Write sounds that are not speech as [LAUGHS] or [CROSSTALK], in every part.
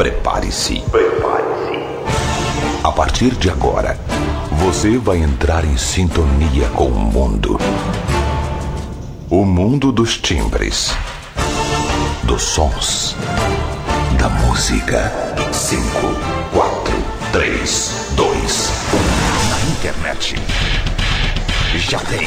Prepare-se. Prepare-se. A partir de agora, você vai entrar em sintonia com o mundo. O mundo dos timbres, dos sons, da música. 5, 4, 3, 2, 1. Na internet. Já tem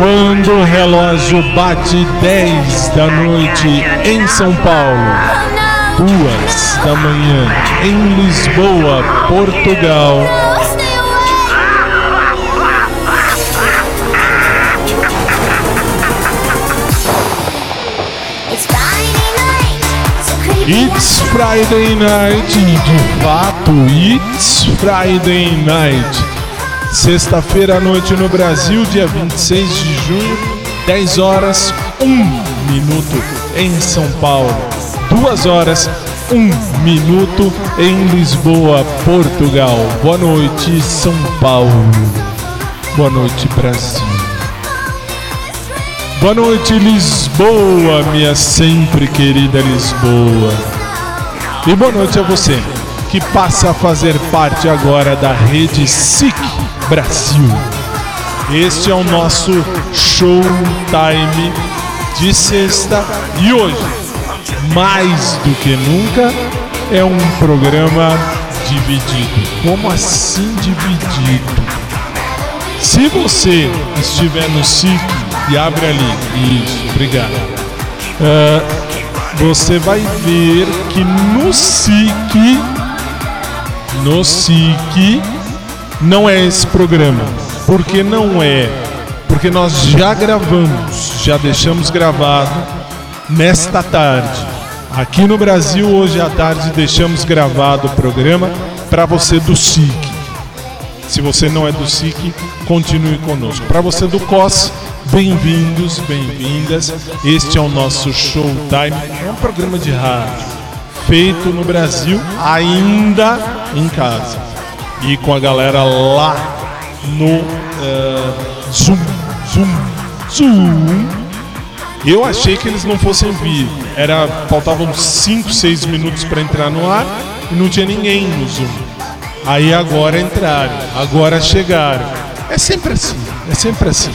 Quando o relógio bate 10 da noite em São Paulo, 2 da manhã em Lisboa, Portugal. It's Friday night, de fato, It's Friday night. Sexta-feira à noite no Brasil, dia 26 de junho, 10 horas 1 minuto em São Paulo, 2 horas 1 minuto em Lisboa, Portugal. Boa noite, São Paulo. Boa noite, Brasil. Boa noite, Lisboa, minha sempre querida Lisboa. E boa noite a você que passa a fazer parte agora da rede SIC Brasil. Este é o nosso showtime de sexta e hoje, mais do que nunca, é um programa dividido. Como assim dividido? Se você estiver no SIC e abre ali, isso, obrigado. Uh, você vai ver que no SIC, no SIC, não é esse programa. Porque não é. Porque nós já gravamos, já deixamos gravado nesta tarde. Aqui no Brasil, hoje à tarde, deixamos gravado o programa para você do SIC. Se você não é do SIC, continue conosco. Para você do COS, bem-vindos, bem-vindas. Este é o nosso Showtime. É um programa de rádio feito no Brasil, ainda em casa e com a galera lá no uh, Zoom, Zoom, Zoom. Eu achei que eles não fossem vir. Era faltavam 5, 6 minutos para entrar no ar e não tinha ninguém no Zoom. Aí agora entraram, agora chegaram. É sempre assim, é sempre assim.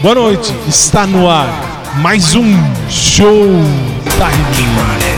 Boa noite, está no ar mais um show time. never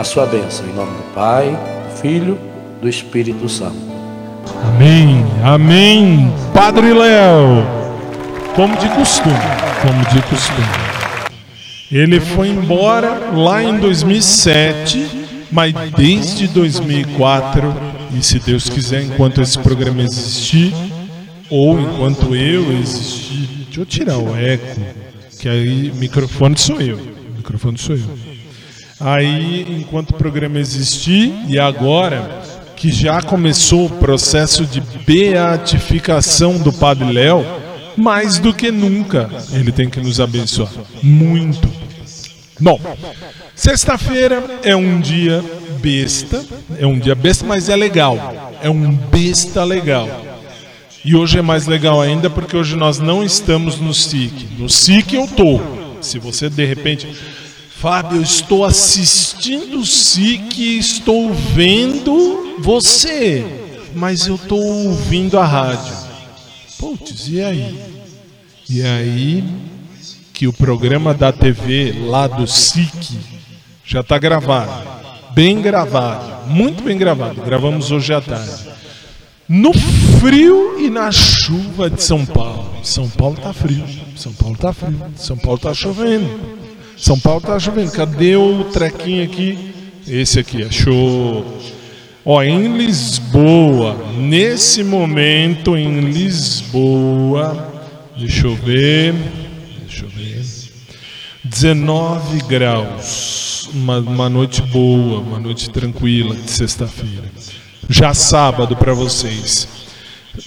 a sua bênção, em nome do Pai, do Filho, do Espírito Santo. Amém, amém. Padre Léo, como de costume, como de costume. Ele foi embora lá em 2007 mas desde 2004, e se Deus quiser, enquanto esse programa existir, ou enquanto eu existir, deixa eu tirar o eco, que aí microfone sou eu, microfone sou eu. Aí, enquanto o programa existir, e agora que já começou o processo de beatificação do Padre Léo, mais do que nunca ele tem que nos abençoar. Muito. Bom, Sexta-feira é um dia besta, é um dia besta, mas é legal. É um besta legal. E hoje é mais legal ainda porque hoje nós não estamos no SIC. No SIC eu tô. Se você de repente, Fábio, estou assistindo SIC, estou vendo você, mas eu estou ouvindo a rádio. Putz, e aí? E aí que o programa da TV lá do SIC já está gravado. Bem gravado. Muito bem gravado. Gravamos hoje à tarde. No frio e na chuva de São Paulo. São Paulo está frio. São Paulo está frio. São Paulo está chovendo. São Paulo está chovendo. Cadê o trequinho aqui? Esse aqui, achou. Ó, em Lisboa, nesse momento em Lisboa, deixa eu ver, deixa eu ver, 19 graus uma, uma noite boa, uma noite tranquila de sexta-feira. Já sábado para vocês.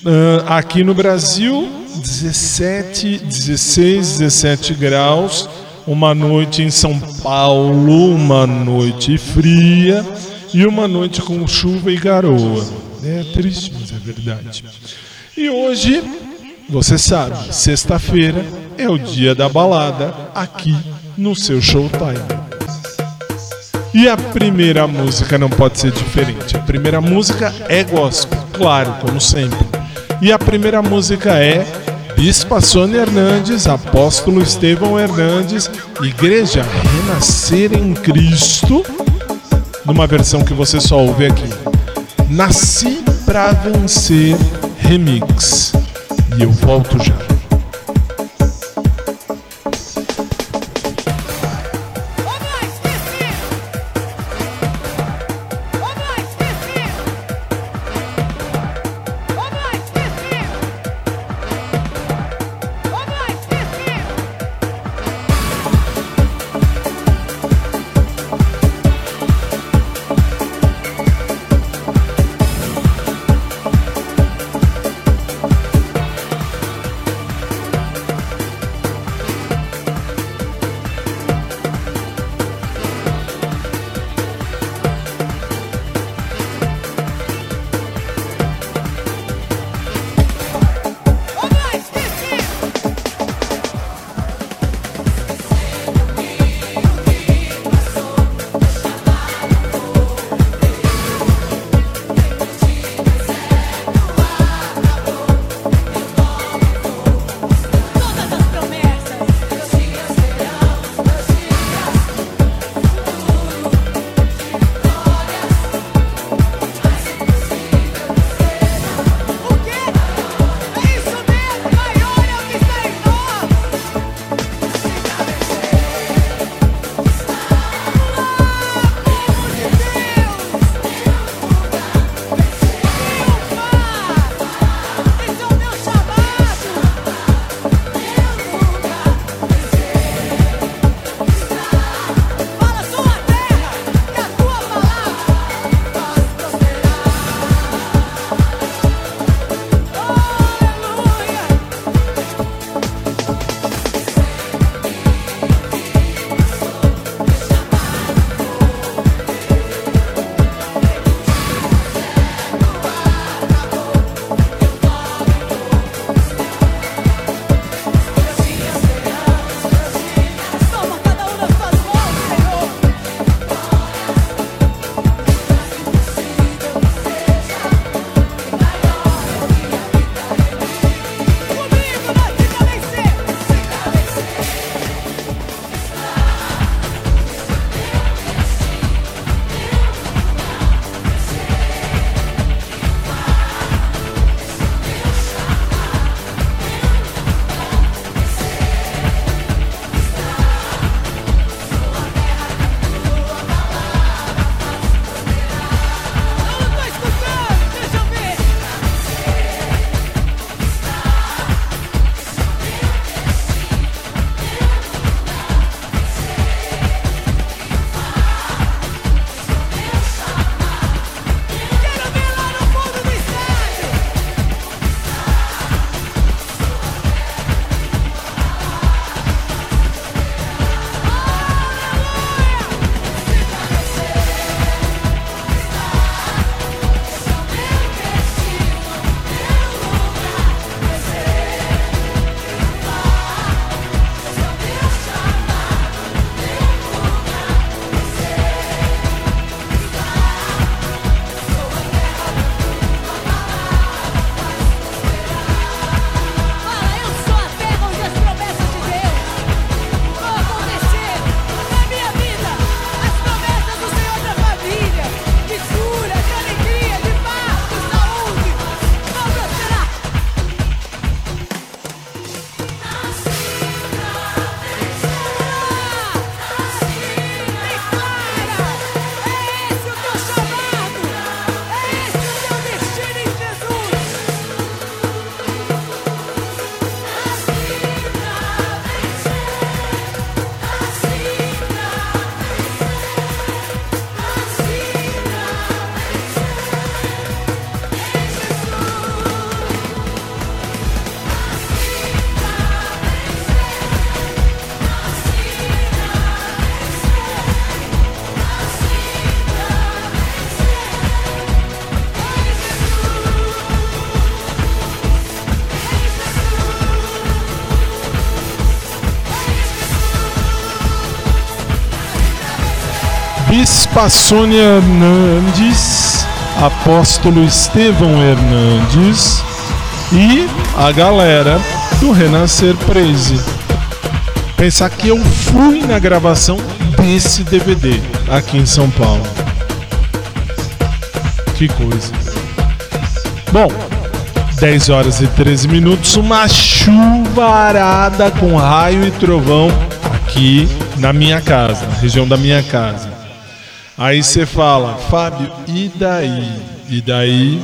Uh, aqui no Brasil, 17, 16, 17 graus. Uma noite em São Paulo, uma noite fria e uma noite com chuva e garoa. É triste, mas é verdade. E hoje, você sabe, sexta-feira é o dia da balada aqui no seu Showtime. E a primeira música não pode ser diferente. A primeira música é gospel, claro, como sempre. E a primeira música é Bispa Sônia Hernandes, Apóstolo Estevão Hernandes, Igreja Renascer em Cristo, numa versão que você só ouve aqui. Nasci pra vencer remix. E eu volto já. Bispa Sônia Hernandes, Apóstolo Estevão Hernandes e a galera do Renascer Praise. Pensar que eu fui na gravação desse DVD aqui em São Paulo. Que coisa. Bom, 10 horas e 13 minutos, uma chuvarada com raio e trovão aqui na minha casa, na região da minha casa. Aí você fala, Fábio, e daí? E daí,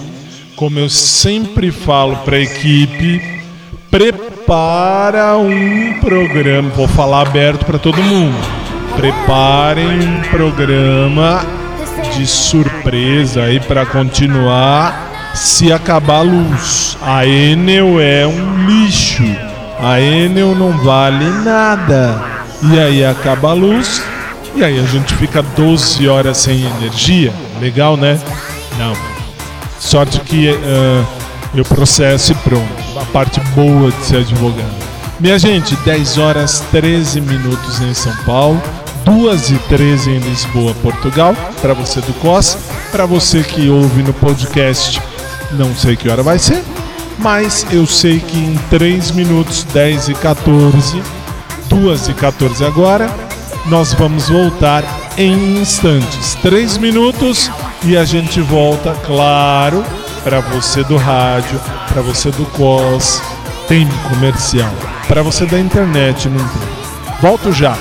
como eu sempre falo para a equipe, prepara um programa, vou falar aberto para todo mundo. Preparem um programa de surpresa aí para continuar se acabar a luz. A Enel é um lixo. A Enel não vale nada. E aí acaba a luz. E aí a gente fica 12 horas sem energia. Legal, né? Não. Sorte que uh, eu processo e pronto. A parte boa de ser advogado. Minha gente, 10 horas 13 minutos em São Paulo. 2 e 13 em Lisboa, Portugal, para você do COS, para você que ouve no podcast não sei que hora vai ser, mas eu sei que em 3 minutos, 10 e 14, 2 e 14 agora, nós vamos voltar em instantes. 3 minutos e a gente volta, claro, para você do rádio, para você do COS, tem comercial. Para você da internet, não tem. Volto já.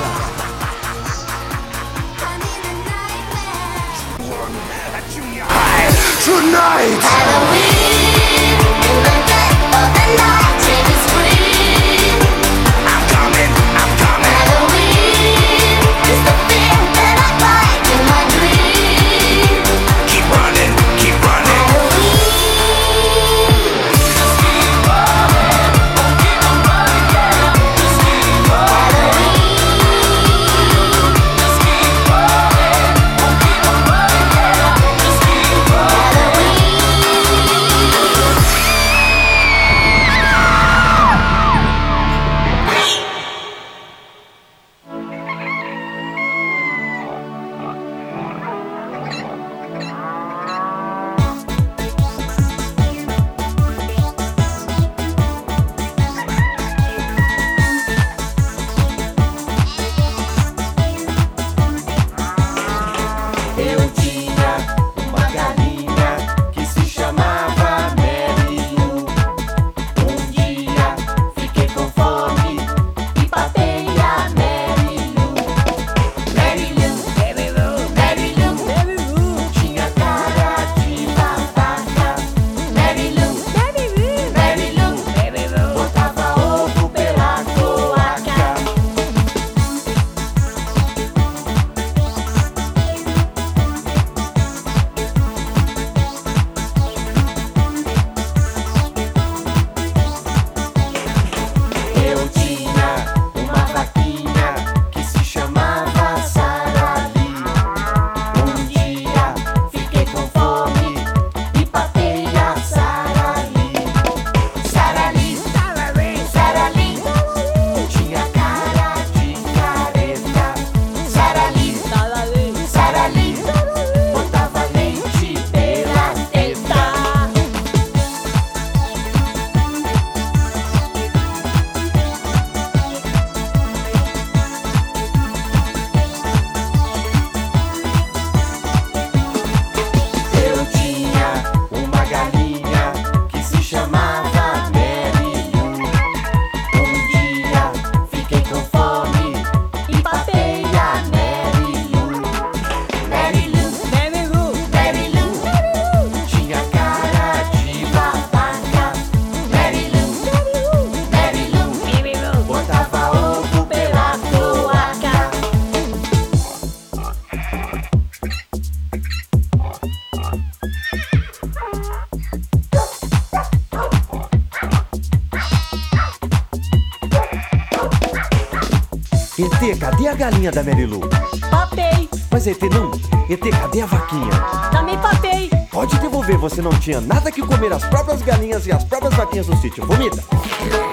Galinha da Marilu? Papei. Mas ET não. ET, cadê a vaquinha? Também papei. Pode devolver, você não tinha nada que comer as próprias galinhas e as próprias vaquinhas no sítio. Vomita.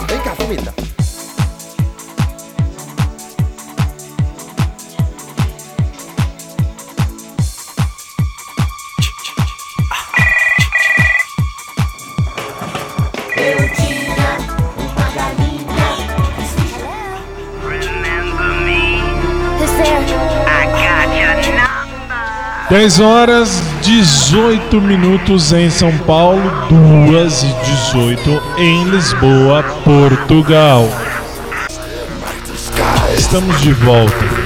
Vem cá, vomita. 10 horas 18 minutos em São Paulo, 2 e 18 em Lisboa, Portugal. Estamos de volta.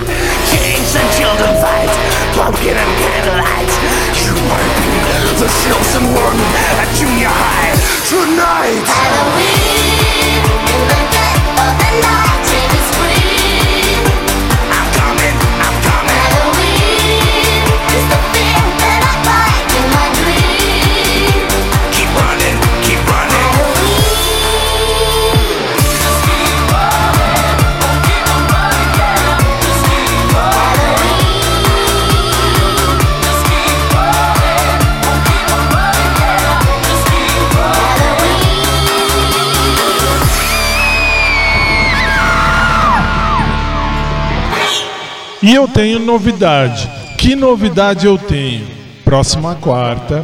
E eu tenho novidade. Que novidade eu tenho? Próxima quarta,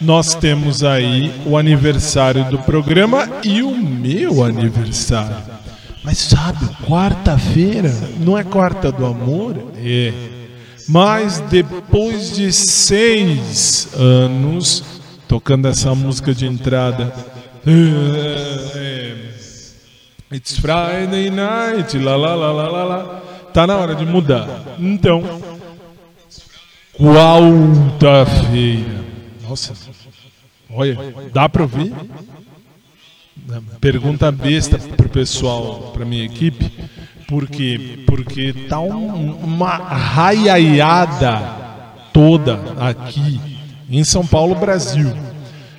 nós temos aí o aniversário do programa e o meu aniversário. Mas sabe, quarta-feira não é quarta do amor? É. Mas depois de seis anos tocando essa música de entrada. é, It's Friday night, lá lá lá lá lá lá. Tá na hora de mudar. Então, quarta-feira. Nossa, olha, dá pra ouvir? Pergunta besta pro pessoal, pra minha equipe. Por quê? Porque tá um- uma raiaiada toda aqui em São Paulo, Brasil.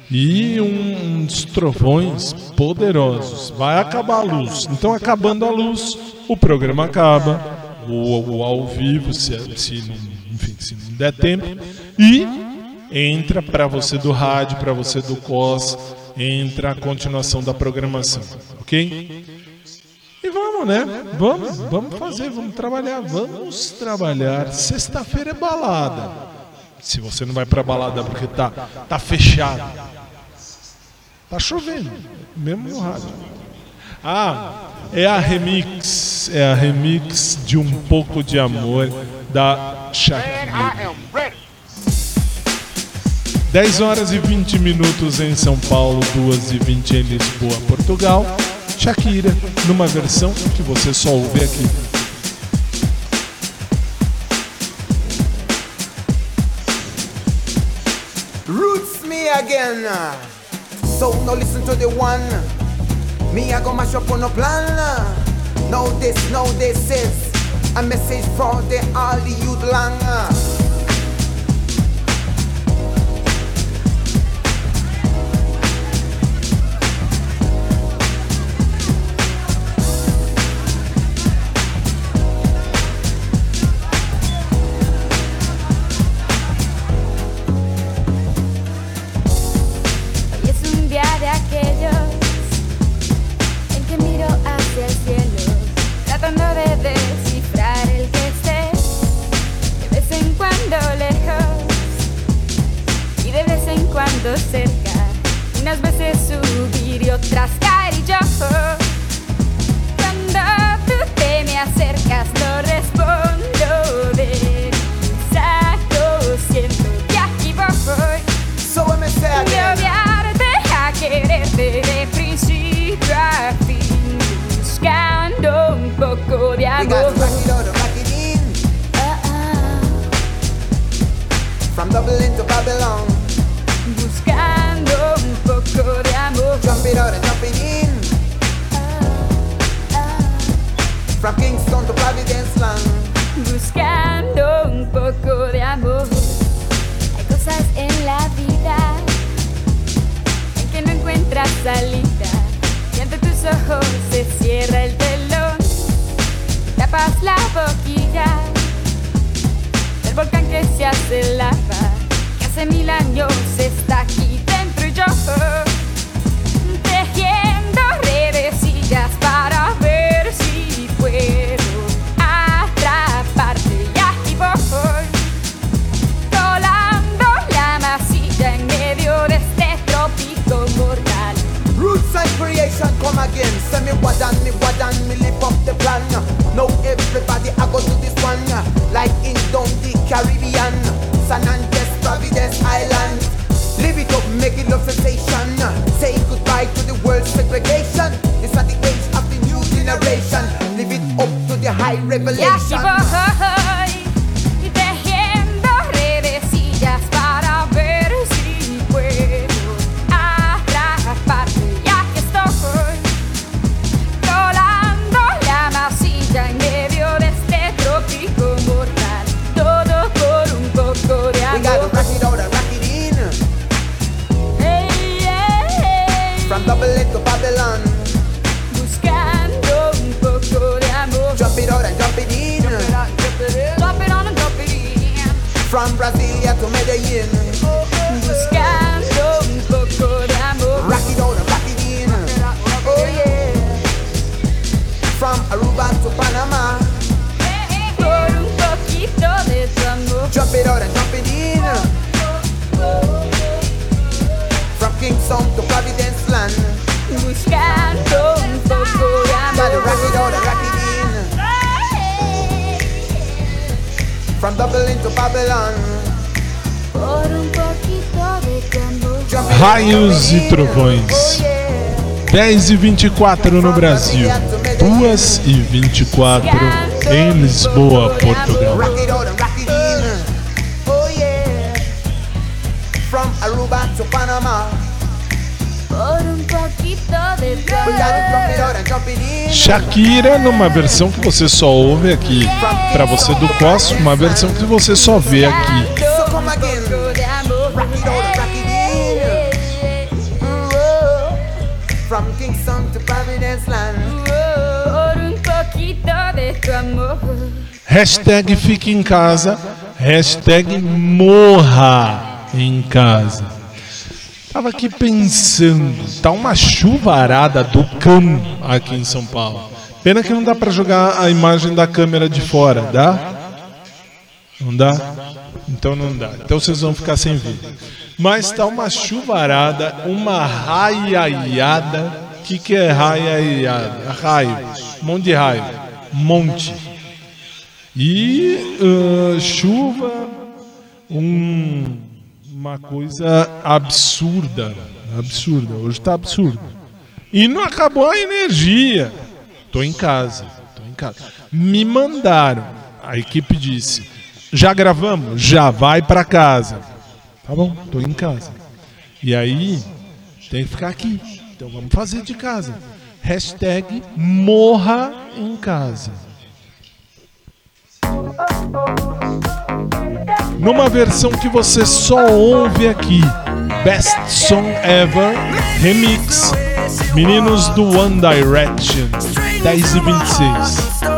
E uns trovões poderosos. Vai acabar a luz. Então, acabando a luz, o programa acaba. O, o ao vivo, se, se não, enfim, se não der tempo. E entra para você do rádio, para você do COS, entra a continuação da programação, ok? E vamos, né? Vamos, vamos fazer, vamos trabalhar, vamos trabalhar. Sexta-feira é balada. Se você não vai pra balada porque tá, tá fechado, tá chovendo, mesmo no rádio. Ah, é a remix, é a remix de um pouco de amor da Shakira. 10 horas e 20 minutos em São Paulo, 2 e 20 em Lisboa, Portugal. Shakira, numa versão que você só ouve aqui. Roots me again. So now listen to the one. Me I go mash up on a plan. Uh. Now this, now this is a message for the all youth long. Uh. Jump e it in. trovões. Oh yeah. 10 e 24 no Brasil, 2 e 24 em Lisboa, Portugal. Shakira numa versão que você só ouve aqui. Pra você do Cos, uma versão que você só vê aqui. Hashtag fique em casa, hashtag morra em casa. Tava aqui pensando, tá uma chuvarada do cão aqui em São Paulo. Pena que não dá pra jogar a imagem da câmera de fora, dá? Não dá? Então não dá. Então vocês vão ficar sem vídeo. Mas tá uma chuvarada, uma raiaiada. O que, que é raiaiada? Raio. Um monte de raio. Monte. E ah, chuva, um- uma coisa absurda. Absurda. Hoje tá absurdo. E não acabou a energia. Tô em casa. Tô em casa. Me mandaram. A equipe disse: Já gravamos? Já vai pra casa. Tá bom, tô em casa. E aí, tem que ficar aqui. Então vamos fazer de casa. Hashtag morra em casa. Numa versão que você só ouve aqui. Best Song Ever Remix. Meninos do One Direction. 10 e 26.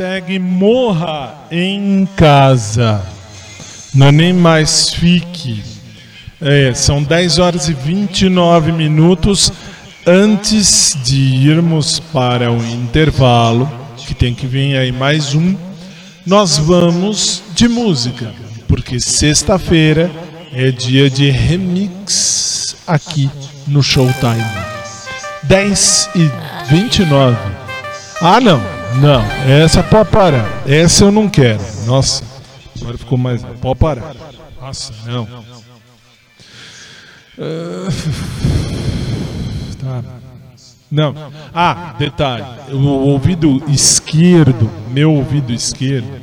Hashtag morra em casa. Não é nem mais fique. É, são 10 horas e 29 minutos antes de irmos para o intervalo, que tem que vir aí mais um. Nós vamos de música, porque sexta-feira é dia de remix aqui no Showtime. 10 e 29. Ah, não, não, essa pode parar. Essa eu não quero. Nossa, agora ficou mais. Pode parar. Nossa, não. Ah, tá. Não. Ah, detalhe. O ouvido esquerdo, meu ouvido esquerdo,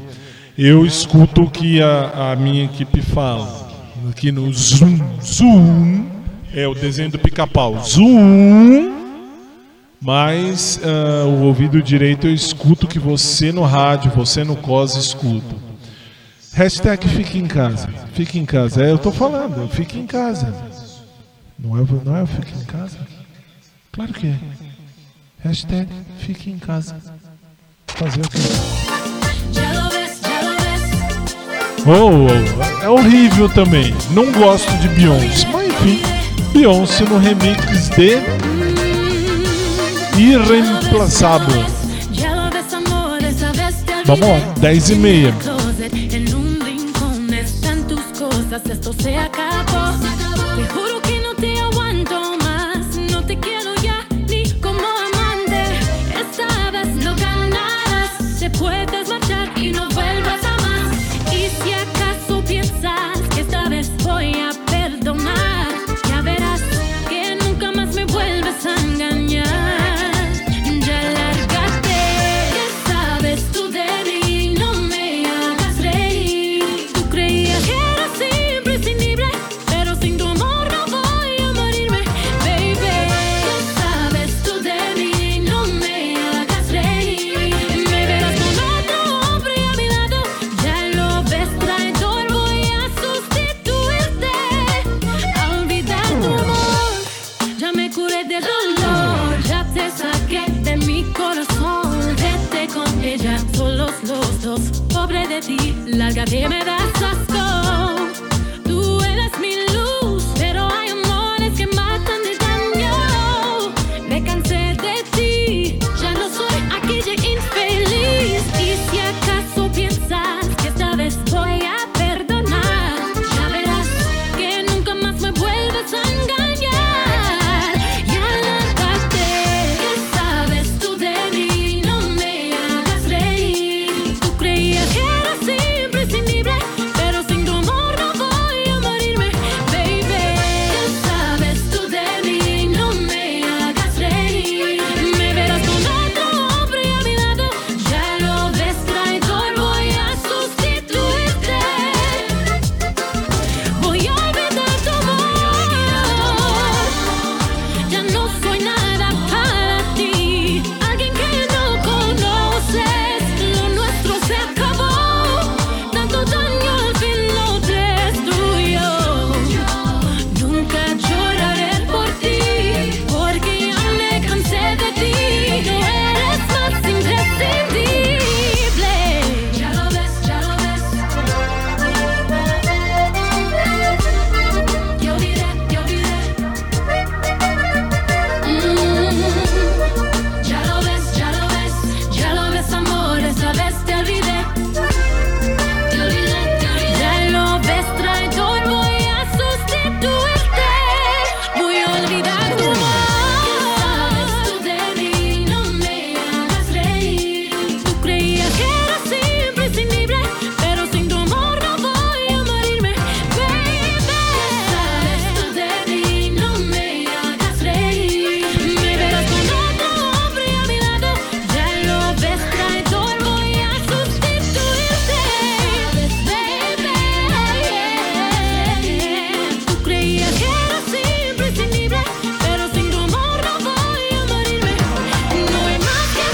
eu escuto o que a, a minha equipe fala. Aqui no Zoom. Zoom. É o desenho do pica-pau. Zoom. Mas ah, o ouvido direito eu escuto que você no rádio, você no COS escuta. Hashtag fique em casa. Fique em casa. É, eu tô falando, fique em casa. Não é, não é fique em casa? Claro que é. Hashtag fique em casa. Fazer o quê? Oh, oh, é horrível também. Não gosto de Beyoncé. Mas enfim, Beyoncé no remix de Irreemplaçável. Vamos lá, 10 e meia.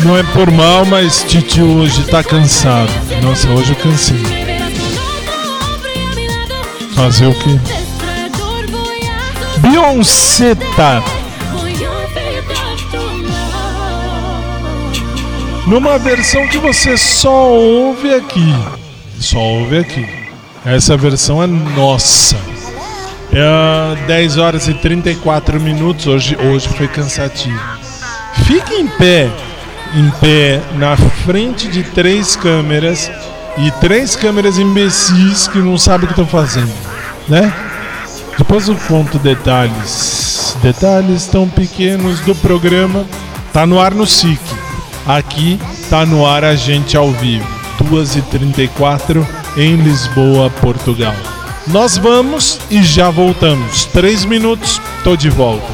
Não é por mal, mas Titi hoje tá cansado. Nossa, hoje eu cansei. Fazer o quê? Beyoncé tá. Numa versão que você só ouve aqui. Só ouve aqui. Essa versão é nossa. É 10 horas e 34 minutos. Hoje, hoje foi cansativo. Fique em pé, em pé, na frente de três câmeras e três câmeras imbecis que não sabem o que estão fazendo, né? Depois eu conto detalhes, detalhes tão pequenos do programa. Tá no ar no SIC. Aqui tá no ar a gente ao vivo. 2h34 em Lisboa, Portugal. Nós vamos e já voltamos. Três minutos, tô de volta.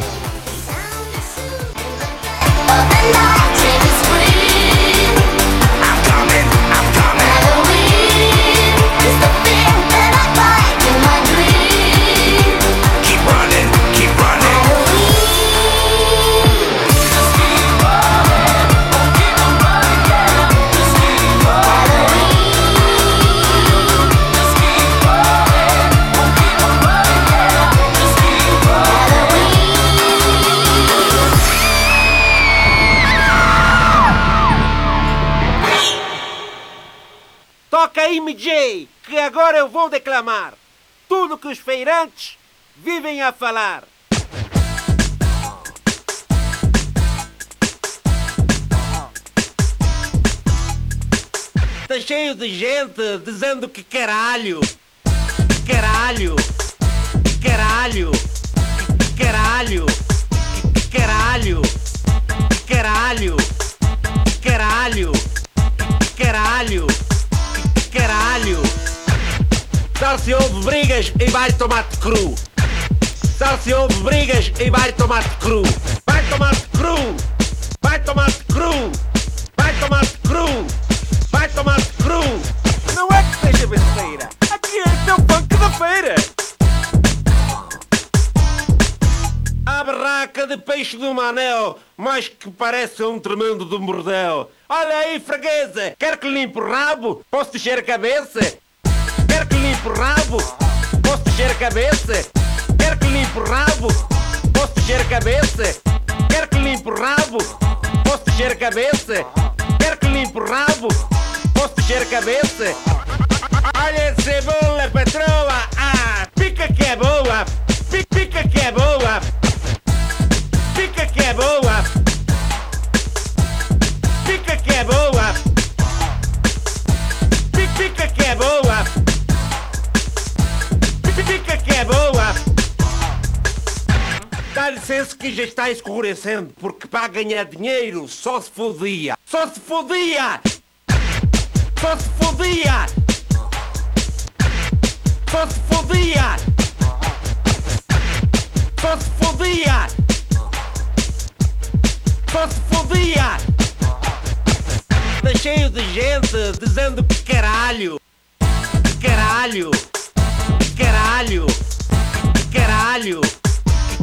Jay, que agora eu vou declamar. Tudo que os feirantes vivem a falar. Está cheio de gente dizendo que caralho, caralho, caralho, caralho, caralho, caralho, caralho, caralho. Caralho. Só se houve brigas e vai tomate cru. Só se houve brigas e vai tomate cru. Vai tomate cru. Vai tomate cru. Vai tomate A barraca de peixe do Manel, mais que parece um tremendo do bordel. Olha aí, freguesa, quer que limpe o rabo? Posso descer a cabeça? Quer que limpe o rabo? Posso descer a cabeça? Quer que limpe o rabo? Posso descer a cabeça? Quer que limpe o rabo? Posso descer a cabeça? Quer que limpe o rabo? Posso descer a cabeça? Olha a cebola, patroa! Ah, pica que é boa! Pica que é boa! Pica que é boa! Pica que é boa! Pica que é boa! Pica que é boa! Dá licença que já está escurecendo, porque para ganhar dinheiro só se fodia! Só se fodia! Só se fodia! Só se fodia! Só se fodia! Só se fodia! Tá cheio de gente dizendo que caralho! Que caralho! Que caralho! Que caralho!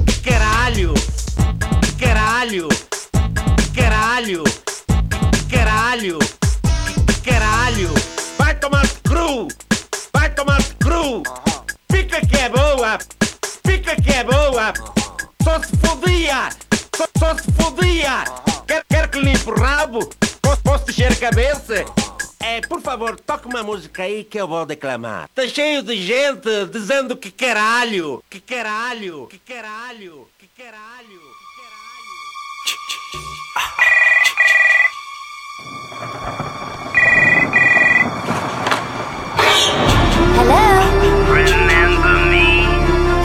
Que caralho! Que caralho! Que caralho! Que caralho! Que caralho! Vai tomar cru! Vai tomar cru! Fica que é boa! Fica que é boa! Fodia! Só, só se fodia! Quer, quer que limpe o rabo? Posso, posso descer a cabeça? É, por favor, toque uma música aí que eu vou declamar. Tá cheio de gente dizendo que caralho! Que caralho! Que caralho! Que caralho!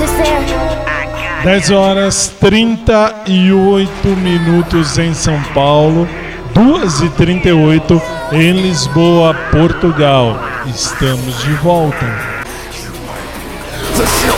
Who's there? 10 horas 38 minutos em São Paulo, 2 e 38 em Lisboa, Portugal. Estamos de volta. The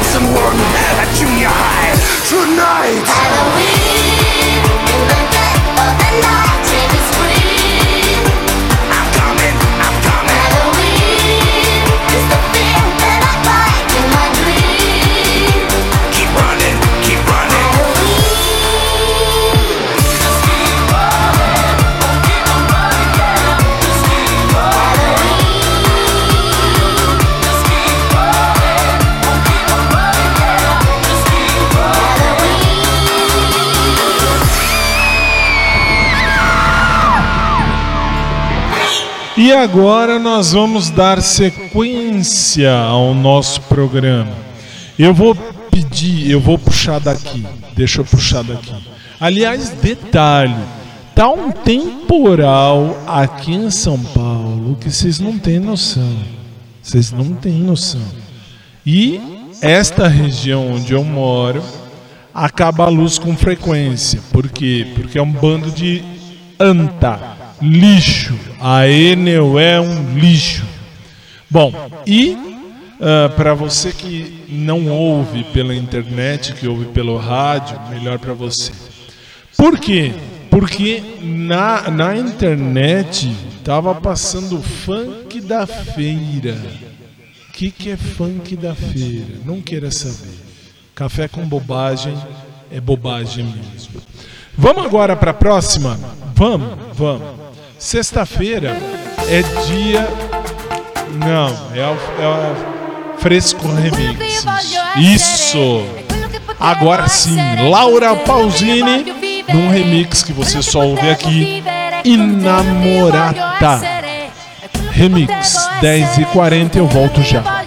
E agora nós vamos dar sequência ao nosso programa. Eu vou pedir, eu vou puxar daqui. Deixa eu puxar daqui. Aliás, detalhe, tá um temporal aqui em São Paulo que vocês não têm noção. Vocês não têm noção. E esta região onde eu moro acaba a luz com frequência. Por quê? Porque é um bando de anta, lixo. A Enel é um lixo. Bom, e para você que não ouve pela internet, que ouve pelo rádio, melhor para você. Por quê? Porque na, na internet tava passando funk da feira. O que, que é funk da feira? Não queira saber. Café com bobagem é bobagem mesmo. Vamos agora para a próxima? Vamos, vamos. Sexta-feira é dia. Não, é o, é o Fresco Remix. Isso! Agora sim, Laura Pausini num remix que você só ouve aqui. Inamorata. Remix 10 e 40 eu volto já.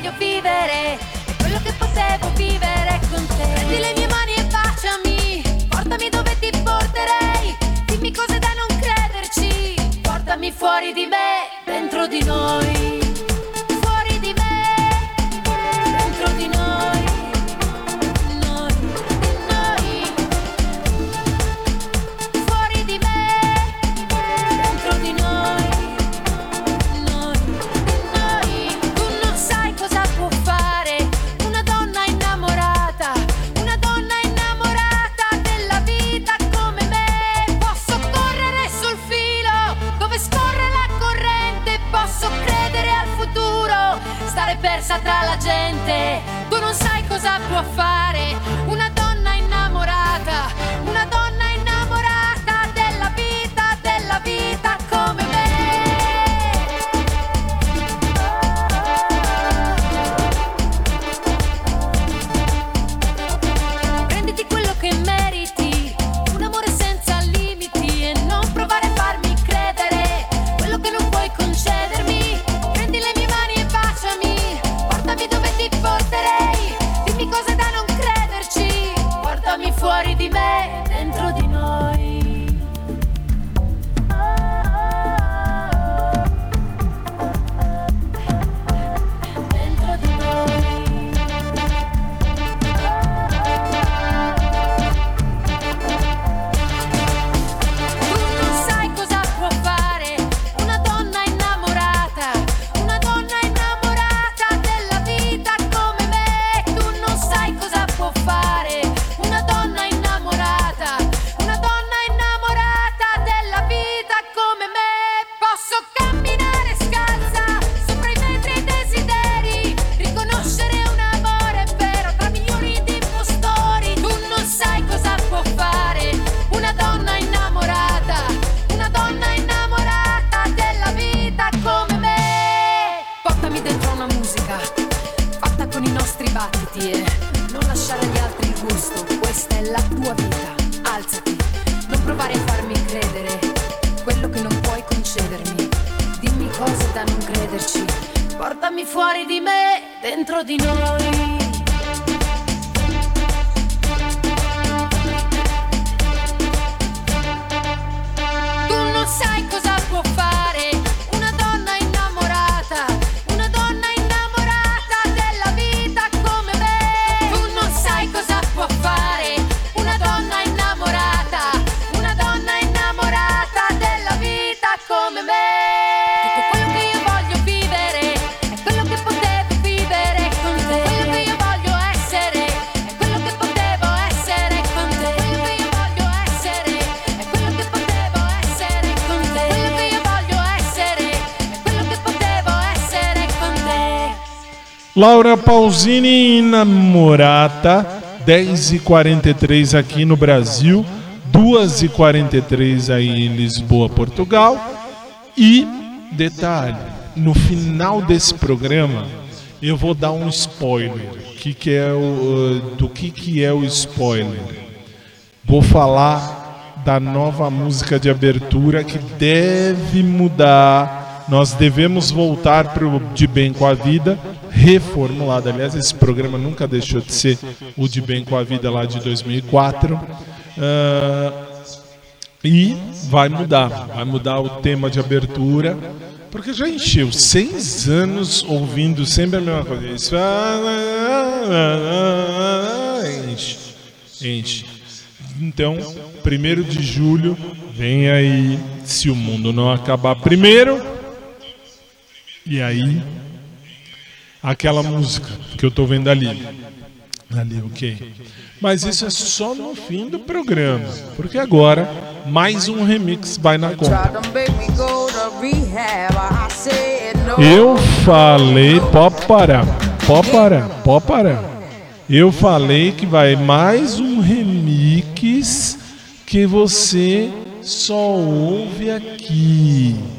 La gente. Laura Pausini Inamorata, 10h43 aqui no Brasil, 2h43 aí em Lisboa, Portugal. E, detalhe, no final desse programa eu vou dar um spoiler. Que que é o, uh, do que, que é o spoiler? Vou falar da nova música de abertura que deve mudar Nós devemos voltar para o De Bem com a Vida reformulado. Aliás, esse programa nunca deixou de ser o De Bem com a Vida lá de 2004. Ah, e vai mudar. Vai mudar o tema de abertura. Porque já encheu seis anos ouvindo sempre a mesma coisa. Isso enche. Enche. Então, primeiro de julho, vem aí. Se o mundo não acabar primeiro. E aí, aquela música que eu tô vendo ali. Ali, ok. Mas isso é só no fim do programa. Porque agora, mais um remix vai na conta. Eu falei, pode parar, pode parar, pode parar. Eu falei que vai mais um remix que você só ouve aqui.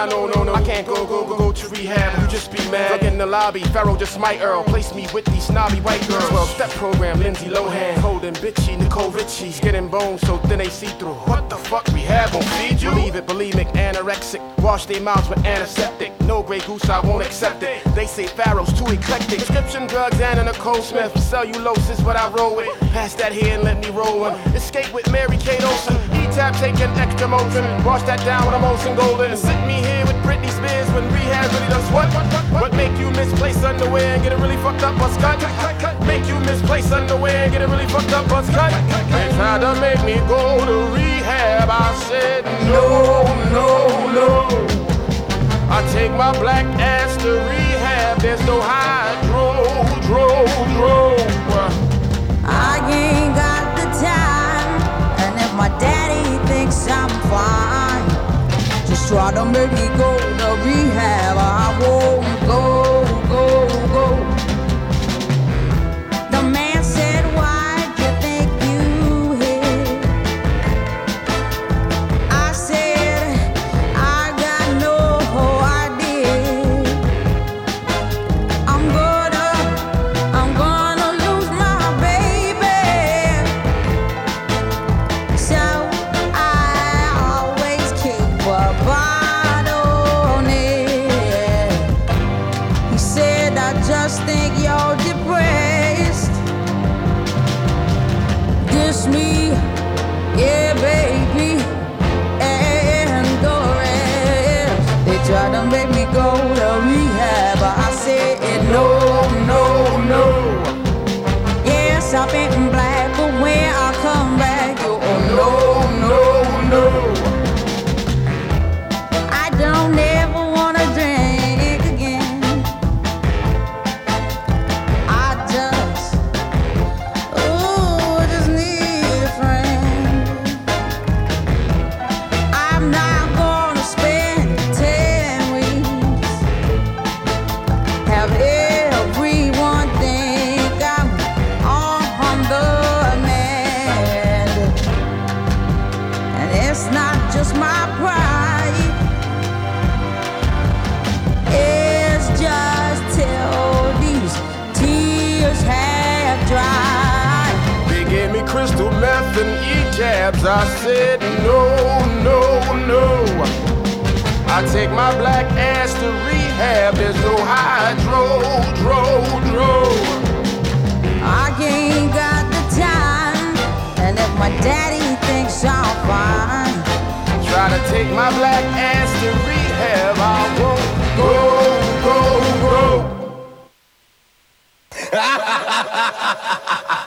Oh, no, no, no. I can't go, go, go, go to rehab. You just be mad. Look in the lobby. Pharaoh just might Earl. Place me with these snobby white girls. 12 step program. Lindsay Lohan. Holding bitchy. Nicole Richie's getting bones so thin they see through. What the fuck? Rehab won't feed you? Believe it, bulimic, anorexic. Wash their mouths with antiseptic. No Grey Goose, I won't accept it. They say Pharaoh's too eclectic. Prescription drugs and a Nicole Smith. Cellulose is what I roll with. Pass that here and let me roll one. Escape with Mary Kate Olsen. E-tap taking extra motion. Wash that down with a Molson Golden. Sit me here with Britney Spears when rehab really does what? What make you misplace underwear and get it really fucked up? Buzz cut. Make you misplace underwear and get it really fucked up? Buzz cut. They tried to make me go to rehab. I said no, no, no. I take my black ass to rehab. There's no hydro, dro, dro. Try to make me go to rehab. I won't go, go, e-jabs. I said no, no, no. I take my black ass to rehab. There's no hydro, dro, dro. I ain't got the time. And if my daddy thinks I'm fine, Try to take my black ass to rehab. I won't go, go, go. It's [LAUGHS]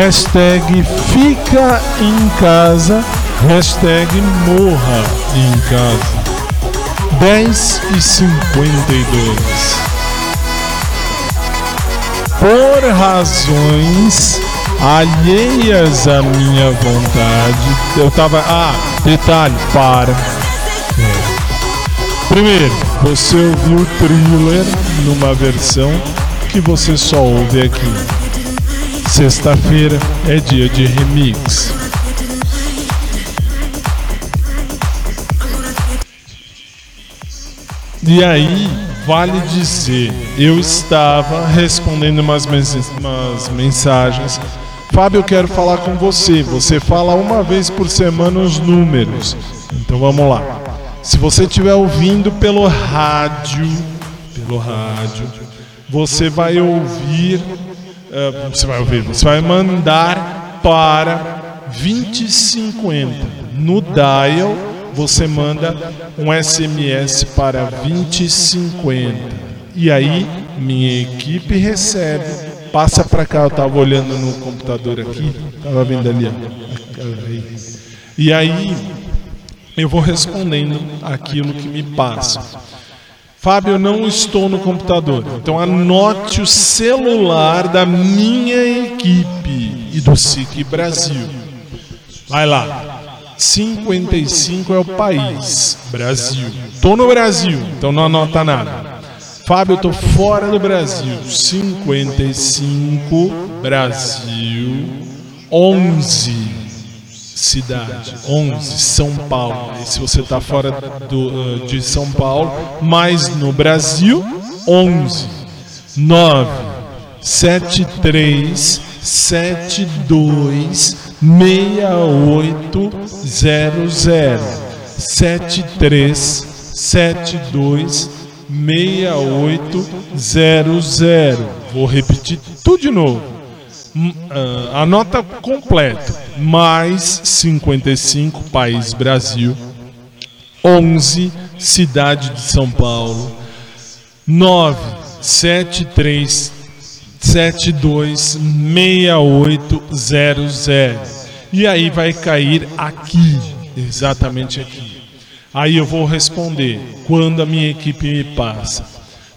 Hashtag fica em casa. Hashtag morra em casa. 10 e 52. Por razões alheias à minha vontade, eu tava. Ah, detalhe, para. É. Primeiro, você ouviu o thriller numa versão que você só ouve aqui. Sexta-feira é dia de remix. E aí, vale dizer, eu estava respondendo umas, mens- umas mensagens. Fábio, eu quero falar com você. Você fala uma vez por semana os números. Então vamos lá. Se você estiver ouvindo pelo rádio, pelo rádio, você vai ouvir, eh, você vai ouvir, você vai mandar para 2050 no dial. Você manda um SMS para 2050 e aí minha equipe recebe. Passa para cá, eu tava olhando no computador aqui, tava vendo ali. E aí eu vou respondendo aquilo que me passa. Fábio, não estou no computador. Então anote o celular da minha equipe e do SIC Brasil. Vai lá. 55 é o país, Brasil. Tô no Brasil, então não anota nada. Fábio, tô fora do Brasil. 55, Brasil. 11, cidade. 11, São Paulo. E se você tá fora do, uh, de São Paulo, mas no Brasil, 11. 9, 73, 72, 6800 73 72 6800 vou repetir tudo de novo. Ah, a nota completa, mais 55, País Brasil, 11, Cidade de São Paulo, 9 73 72 6800. E aí vai cair aqui, exatamente aqui. Aí eu vou responder quando a minha equipe me passa.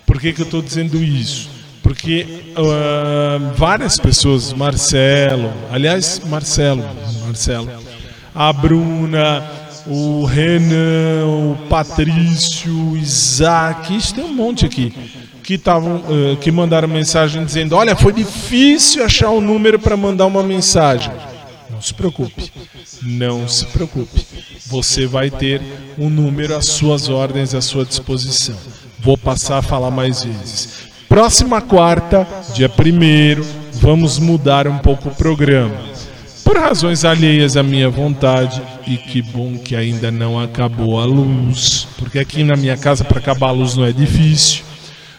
Por que, que eu estou dizendo isso? Porque ah, várias pessoas, Marcelo, aliás, Marcelo, Marcelo, a Bruna, o Renan, o Patrício, o Isaac, isso tem um monte aqui que estavam eh, que mandaram mensagem dizendo: "Olha, foi difícil achar o número para mandar uma mensagem". Não se preocupe. Não se preocupe. Você vai ter um número às suas ordens à sua disposição. Vou passar a falar mais vezes. Próxima quarta, dia 1 vamos mudar um pouco o programa. Por razões alheias à minha vontade, e que bom que ainda não acabou a luz, porque aqui na minha casa para acabar a luz não é difícil.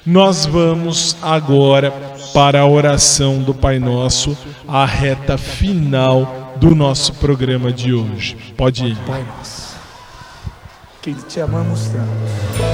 Nós vamos agora para a oração do Pai Nosso, a reta final do nosso programa de hoje. Pode ir. Pai nosso, que te amamos tanto.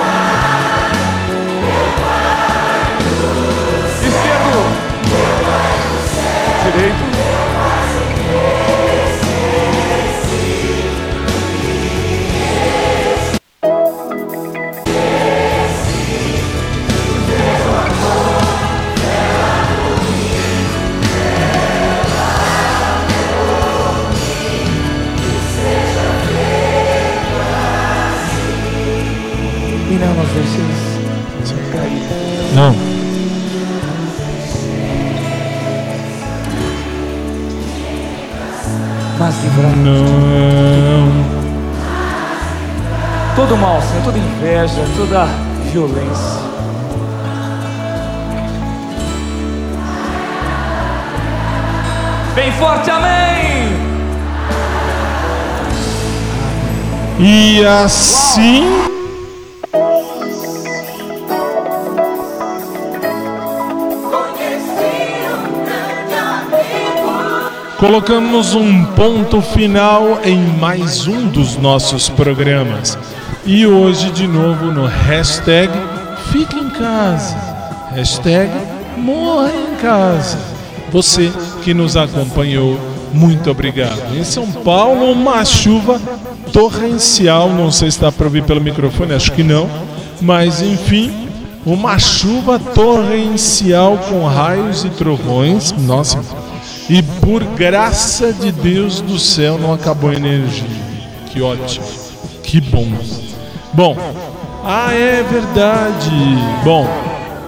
veces se Mas livrar. Não. Todo mal, Senhor, toda inveja, toda violência. Bem forte, amém. E assim. Uau. Colocamos um ponto final em mais um dos nossos programas. E hoje, de novo, no hashtag Fique em Casa. Hashtag Morra em Casa. Você que nos acompanhou, muito obrigado. Em São Paulo, uma chuva torrencial. Não sei se dá para ouvir pelo microfone, acho que não. Mas enfim, uma chuva torrencial com raios e trovões. Nossa, e por graça de Deus do céu não acabou a energia. Que ótimo. Que bom. Bom, ah, é verdade. Bom,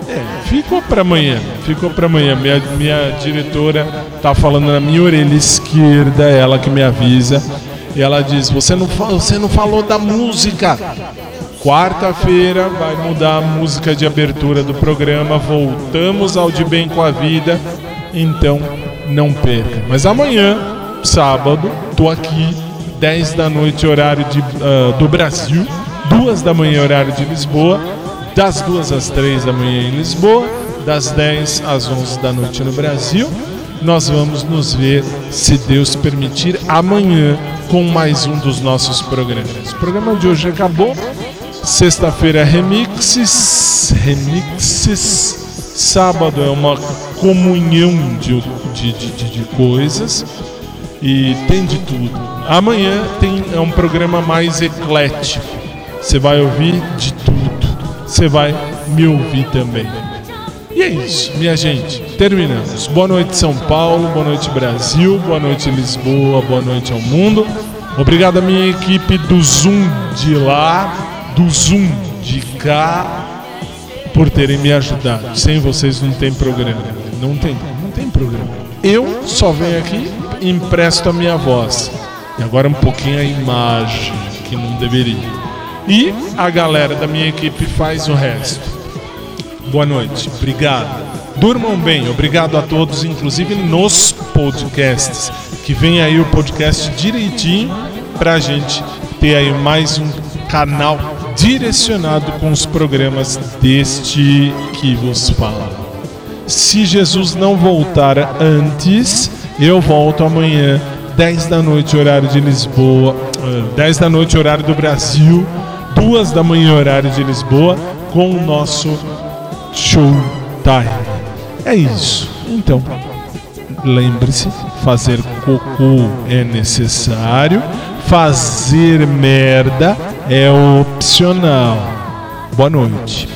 é, ficou para amanhã. Ficou para amanhã. Minha, minha diretora tá falando na minha orelha esquerda, ela que me avisa. E ela diz: Você não, você não falou da música. Quarta-feira vai mudar a música de abertura do programa. Voltamos ao De Bem com a Vida. Então não perca. Mas amanhã, sábado, tô aqui, 10 da noite, horário de, ah, do Brasil, 2 da manhã, horário de Lisboa, das 2 às 3 da manhã em Lisboa, das 10 às 11 da noite no Brasil. Nós vamos nos ver, se Deus permitir, amanhã com mais um dos nossos programas. O programa de hoje acabou. Sexta-feira remixes, remixes. Sábado é uma comunhão de, de, de, de- coisas e tem de tudo. Amanhã tem é um programa mais eclético. Você vai ouvir de tudo. Você vai me ouvir também. E é isso, minha gente. Terminamos. Boa noite, São Paulo. Boa noite, Brasil. Boa noite, Lisboa. Boa noite ao mundo. Obrigado à minha equipe do Zoom de lá, do Zoom de cá, por terem me ajudado. Sem vocês não tem programa. Não tem, não tem programa. Eu só venho aqui e empresto a minha voz. E agora um pouquinho a imagem, que não deveria. E a galera da minha equipe faz o resto. Boa noite, obrigado. Durmam bem, obrigado a todos, inclusive nos podcasts. Que vem aí o podcast direitinho pra gente ter aí mais um canal direcionado com os programas deste que vos fala. Se Jesus não voltar antes, eu volto amanhã, 10 da noite, horário de Lisboa, eh, 10 da noite, horário do Brasil, 2 da manhã, horário de Lisboa, com o nosso Showtime. É isso. Então, lembre-se, fazer cocô é necessário, fazer merda é opcional. Boa noite.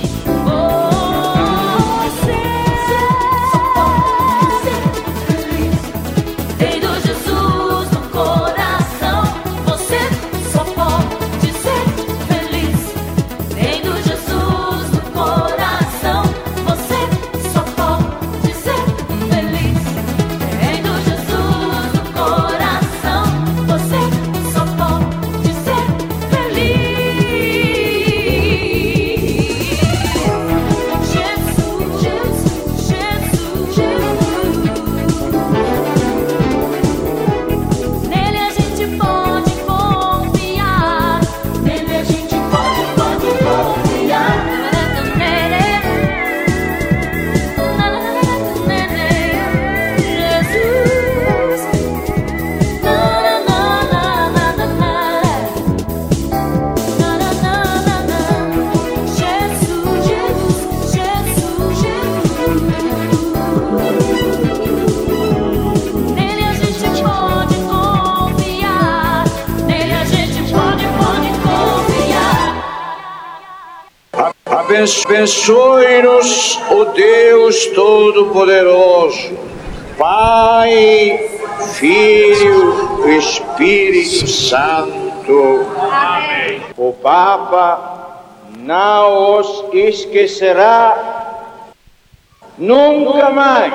Abençoe-nos o Deus Todo-Poderoso, Pai, Filho e Espírito Santo. Amém. O Papa não os esquecerá nunca mais.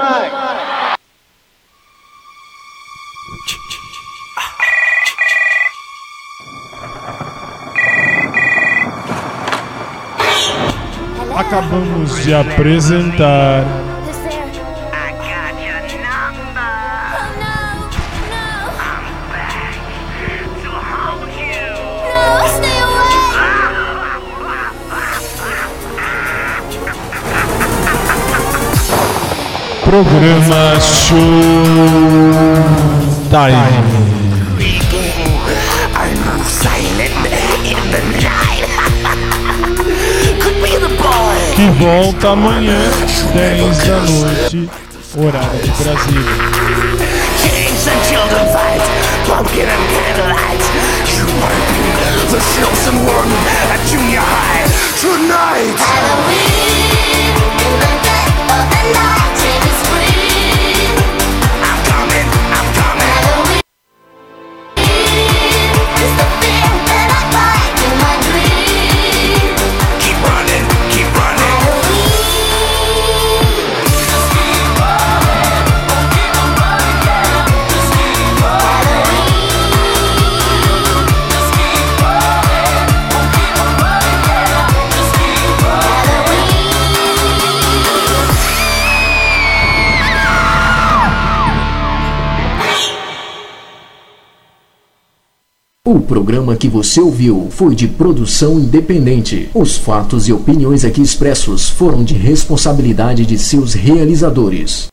de apresentar. Programa Show Time. Volta amanhã, 10 da noite, horário de Brasília. O programa que você ouviu foi de produção independente. Os fatos e opiniões aqui expressos foram de responsabilidade de seus realizadores.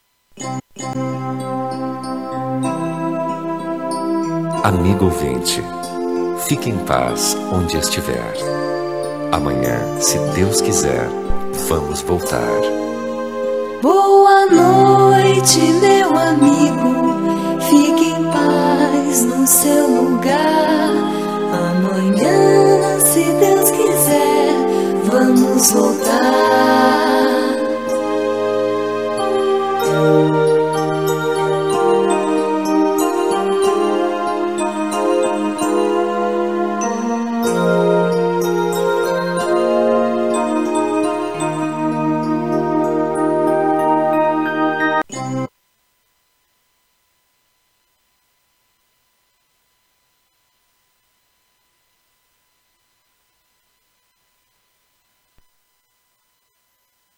Amigo ouvinte, fique em paz onde estiver. Amanhã, se Deus quiser, vamos voltar. Boa noite, meu amigo. Fique em paz no seu lugar. Amanhã, se Deus quiser, vamos voltar.